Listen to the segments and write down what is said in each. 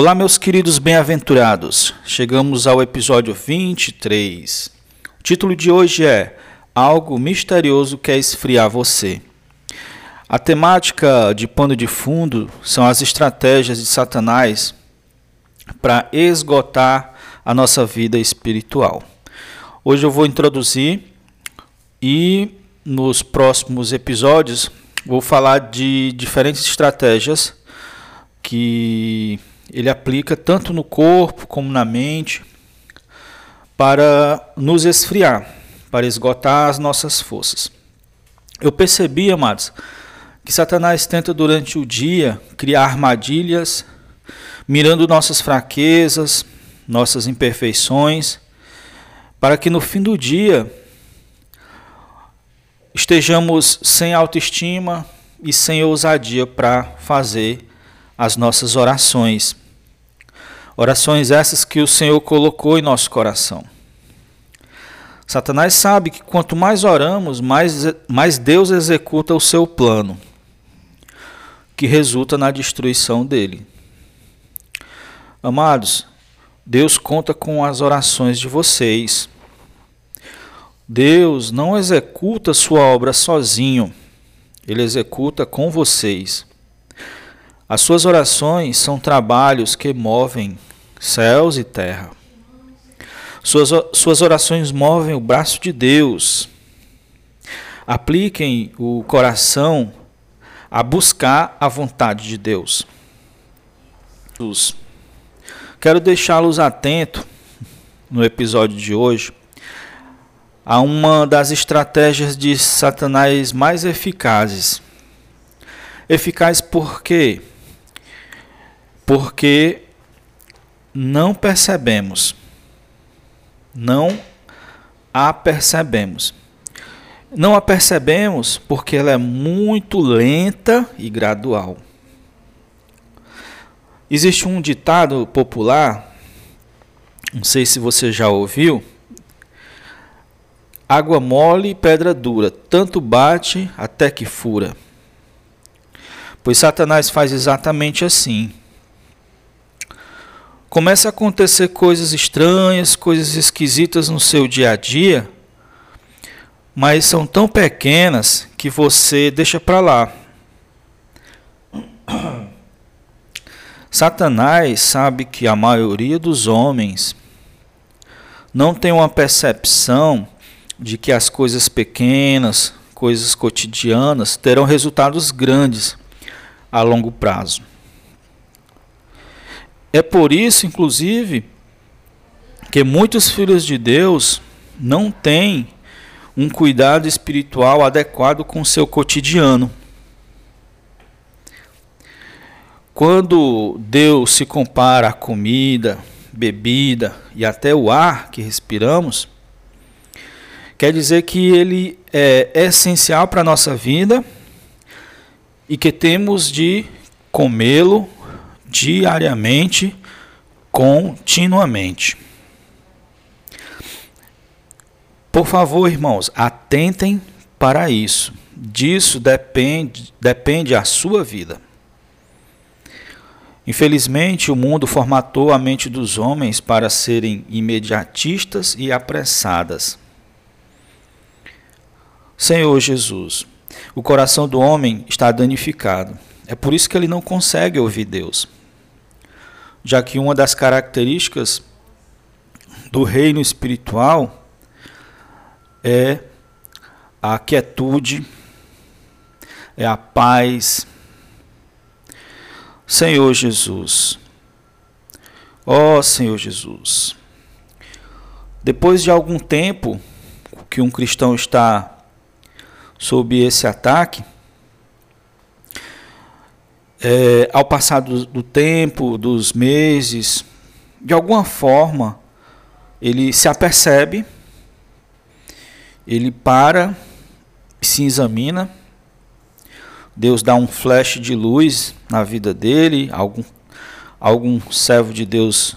Olá, meus queridos bem-aventurados. Chegamos ao episódio 23. O título de hoje é Algo misterioso quer esfriar você. A temática de pano de fundo são as estratégias de Satanás para esgotar a nossa vida espiritual. Hoje eu vou introduzir e nos próximos episódios vou falar de diferentes estratégias que ele aplica tanto no corpo como na mente para nos esfriar, para esgotar as nossas forças. Eu percebi, amados, que Satanás tenta durante o dia criar armadilhas, mirando nossas fraquezas, nossas imperfeições, para que no fim do dia estejamos sem autoestima e sem ousadia para fazer as nossas orações. Orações essas que o Senhor colocou em nosso coração. Satanás sabe que quanto mais oramos, mais, mais Deus executa o seu plano, que resulta na destruição dele. Amados, Deus conta com as orações de vocês. Deus não executa sua obra sozinho, ele executa com vocês. As suas orações são trabalhos que movem céus e terra. Suas, suas orações movem o braço de Deus. Apliquem o coração a buscar a vontade de Deus. Quero deixá-los atentos no episódio de hoje a uma das estratégias de Satanás mais eficazes. Eficaz por quê? porque não percebemos, não a percebemos. Não a percebemos porque ela é muito lenta e gradual. Existe um ditado popular, não sei se você já ouviu, água mole e pedra dura, tanto bate até que fura. Pois Satanás faz exatamente assim começa a acontecer coisas estranhas, coisas esquisitas no seu dia a dia, mas são tão pequenas que você deixa para lá. Satanás sabe que a maioria dos homens não tem uma percepção de que as coisas pequenas, coisas cotidianas, terão resultados grandes a longo prazo. É por isso, inclusive, que muitos filhos de Deus não têm um cuidado espiritual adequado com o seu cotidiano. Quando Deus se compara à comida, bebida e até o ar que respiramos, quer dizer que ele é essencial para a nossa vida e que temos de comê-lo diariamente, continuamente. Por favor, irmãos, atentem para isso. Disso depende, depende a sua vida. Infelizmente, o mundo formatou a mente dos homens para serem imediatistas e apressadas. Senhor Jesus, o coração do homem está danificado. É por isso que ele não consegue ouvir Deus já que uma das características do reino espiritual é a quietude, é a paz. Senhor Jesus, ó oh, Senhor Jesus, depois de algum tempo que um cristão está sob esse ataque, é, ao passar do, do tempo, dos meses, de alguma forma, ele se apercebe, ele para, se examina, Deus dá um flash de luz na vida dele, algum, algum servo de Deus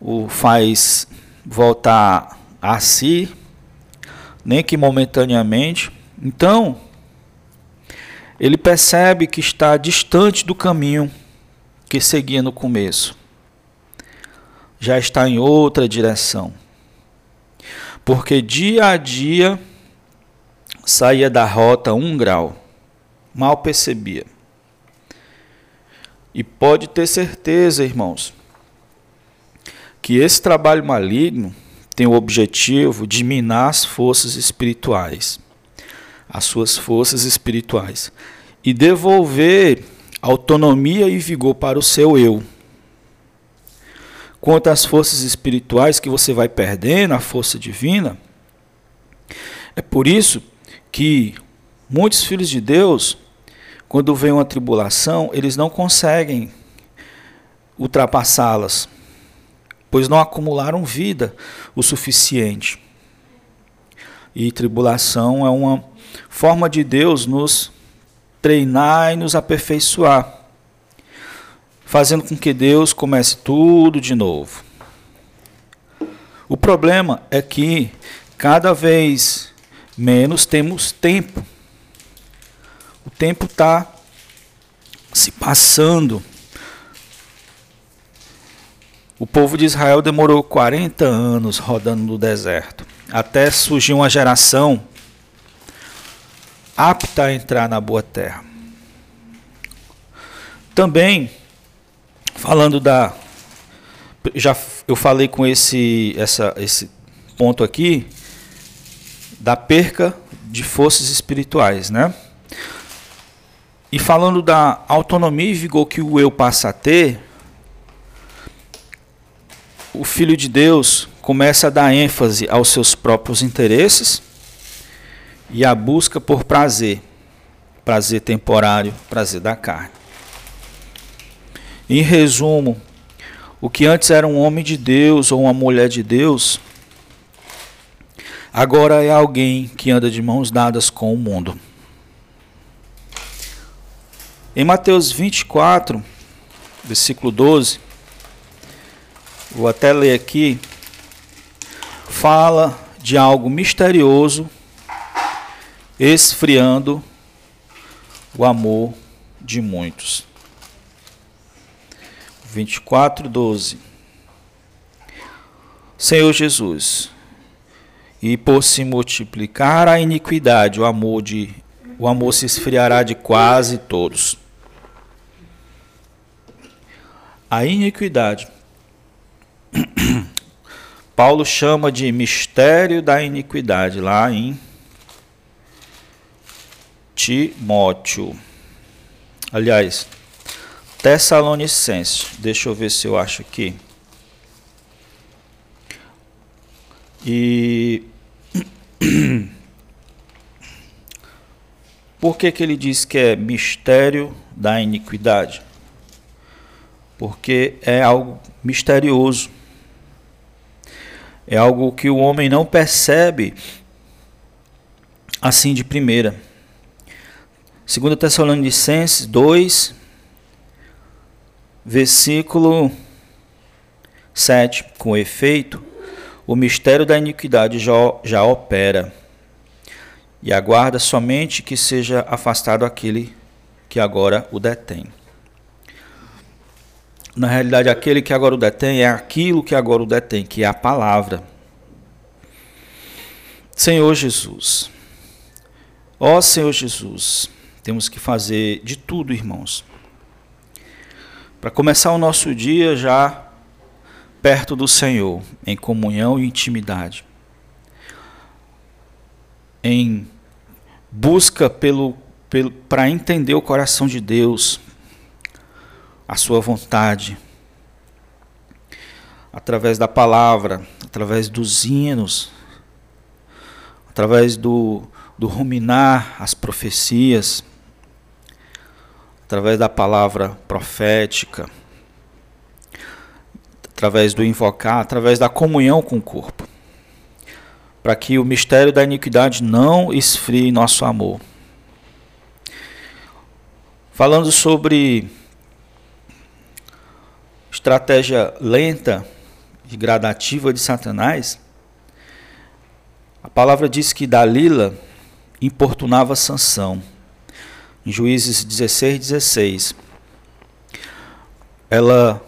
o faz voltar a si, nem que momentaneamente. Então, ele percebe que está distante do caminho que seguia no começo. Já está em outra direção. Porque dia a dia saía da rota um grau. Mal percebia. E pode ter certeza, irmãos, que esse trabalho maligno tem o objetivo de minar as forças espirituais, as suas forças espirituais, e devolver autonomia e vigor para o seu eu. Quanto às forças espirituais que você vai perdendo, a força divina, é por isso que muitos filhos de Deus, quando vem uma tribulação, eles não conseguem ultrapassá-las pois não acumularam vida o suficiente. E tribulação é uma forma de Deus nos treinar e nos aperfeiçoar, fazendo com que Deus comece tudo de novo. O problema é que cada vez menos temos tempo. O tempo está se passando. O povo de Israel demorou 40 anos rodando no deserto, até surgir uma geração apta a entrar na boa terra. Também, falando da. Já eu falei com esse, essa, esse ponto aqui, da perca de forças espirituais, né? E falando da autonomia e vigor que o eu passa a ter, o Filho de Deus começa a dar ênfase aos seus próprios interesses e à busca por prazer, prazer temporário, prazer da carne. Em resumo, o que antes era um homem de Deus ou uma mulher de Deus, agora é alguém que anda de mãos dadas com o mundo. Em Mateus 24, versículo 12, vou até ler aqui, fala de algo misterioso esfriando o amor de muitos. 24, 12. Senhor Jesus, e por se multiplicar a iniquidade, o amor de o amor se esfriará de quase todos. A iniquidade Paulo chama de mistério da iniquidade lá em Timóteo. Aliás, Tessalonicenses. Deixa eu ver se eu acho aqui. E por que, que ele diz que é mistério da iniquidade? Porque é algo misterioso é algo que o homem não percebe assim de primeira. 2 Tessalonicenses 2, versículo 7. Com efeito, o mistério da iniquidade já, já opera, e aguarda somente que seja afastado aquele que agora o detém. Na realidade, aquele que agora o detém é aquilo que agora o detém, que é a palavra. Senhor Jesus, ó Senhor Jesus, temos que fazer de tudo, irmãos, para começar o nosso dia já perto do Senhor, em comunhão e intimidade, em busca pelo, para entender o coração de Deus, a sua vontade, através da palavra, através dos hinos, através do, do ruminar as profecias, através da palavra profética, através do invocar, através da comunhão com o corpo, para que o mistério da iniquidade não esfrie nosso amor. Falando sobre estratégia lenta e gradativa de Satanás, a palavra diz que Dalila importunava Sansão. Em Juízes 16, 16. ela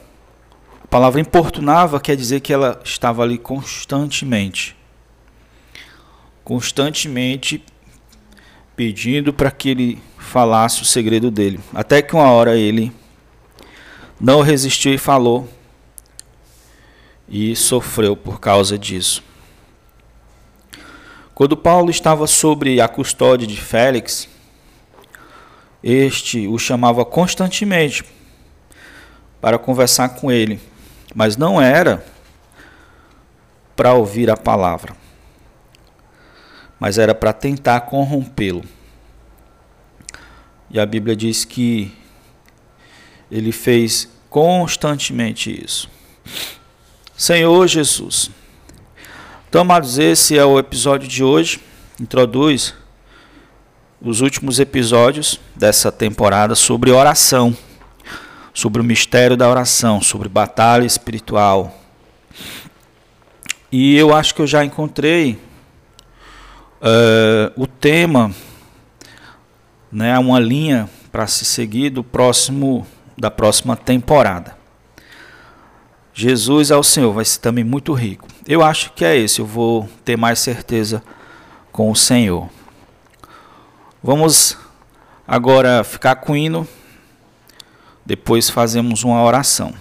a palavra importunava quer dizer que ela estava ali constantemente constantemente pedindo para que ele falasse o segredo dele. Até que uma hora ele não resistiu e falou e sofreu por causa disso. Quando Paulo estava sobre a custódia de Félix, este o chamava constantemente para conversar com ele, mas não era para ouvir a palavra, mas era para tentar corrompê-lo. E a Bíblia diz que ele fez constantemente isso. Senhor Jesus, então, amados, esse é o episódio de hoje. Introduz os últimos episódios dessa temporada sobre oração sobre o mistério da oração, sobre batalha espiritual. E eu acho que eu já encontrei uh, o tema, né, uma linha para se seguir do próximo da próxima temporada. Jesus é o Senhor, vai ser também muito rico. Eu acho que é esse, eu vou ter mais certeza com o Senhor. Vamos agora ficar com o hino depois fazemos uma oração.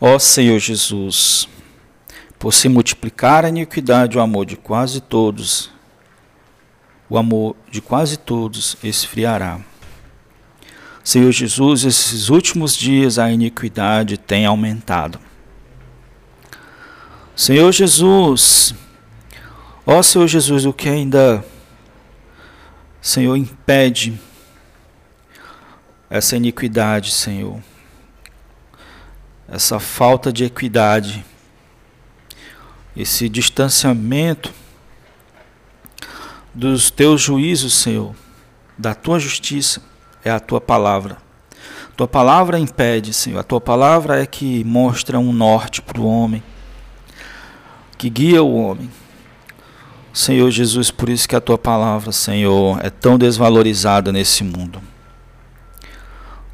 Ó Senhor Jesus, por se multiplicar a iniquidade, o amor de quase todos, o amor de quase todos esfriará. Senhor Jesus, esses últimos dias a iniquidade tem aumentado. Senhor Jesus, ó Senhor Jesus, o que ainda, Senhor, impede essa iniquidade, Senhor, essa falta de equidade, esse distanciamento dos teus juízos, Senhor, da tua justiça é a tua palavra. Tua palavra impede, Senhor. A tua palavra é que mostra um norte para o homem, que guia o homem. Senhor Jesus, por isso que a tua palavra, Senhor, é tão desvalorizada nesse mundo.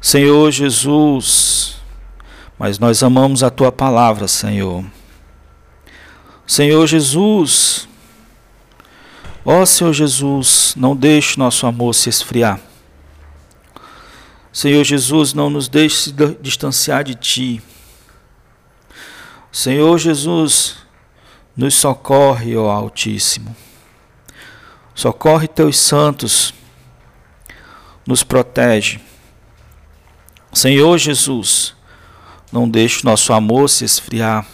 Senhor Jesus, mas nós amamos a tua palavra, Senhor. Senhor Jesus, ó Senhor Jesus, não deixe nosso amor se esfriar. Senhor Jesus, não nos deixe distanciar de Ti. Senhor Jesus, nos socorre, ó Altíssimo. Socorre Teus santos, nos protege. Senhor Jesus, não deixe nosso amor se esfriar.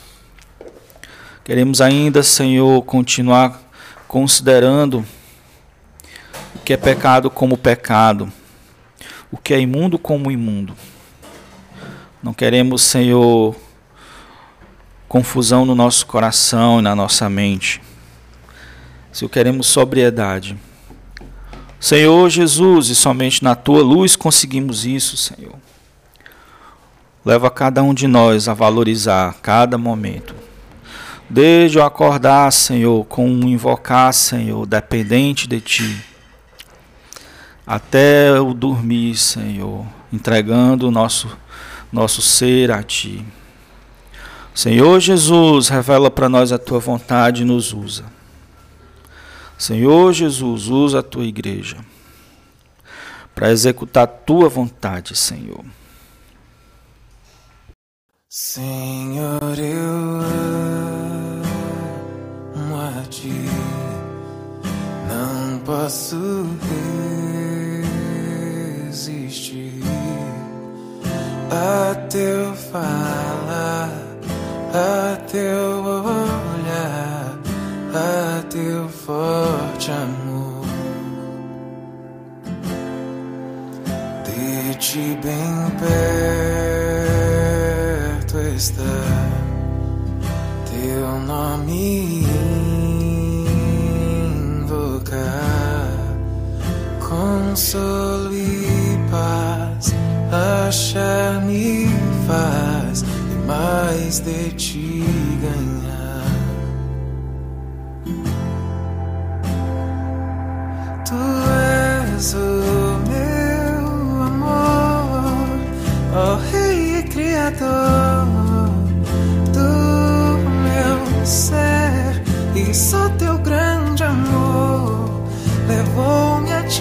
Queremos ainda, Senhor, continuar considerando o que é pecado como pecado o que é imundo como imundo. Não queremos, Senhor, confusão no nosso coração e na nossa mente. Se queremos sobriedade. Senhor Jesus, e somente na tua luz conseguimos isso, Senhor. Leva cada um de nós a valorizar cada momento. Desde o acordar, Senhor, com um invocar, Senhor, dependente de Ti até o dormir, Senhor, entregando o nosso, nosso ser a Ti. Senhor Jesus, revela para nós a Tua vontade e nos usa. Senhor Jesus, usa a Tua igreja para executar a Tua vontade, Senhor. Senhor, eu amo a Ti, não posso a teu falar, a teu olhar, a teu forte amor. De ti bem perto está teu nome invocar, consolo e paz achar-me faz e mais de ti ganhar. Tu és o meu amor, oh, Rei Criador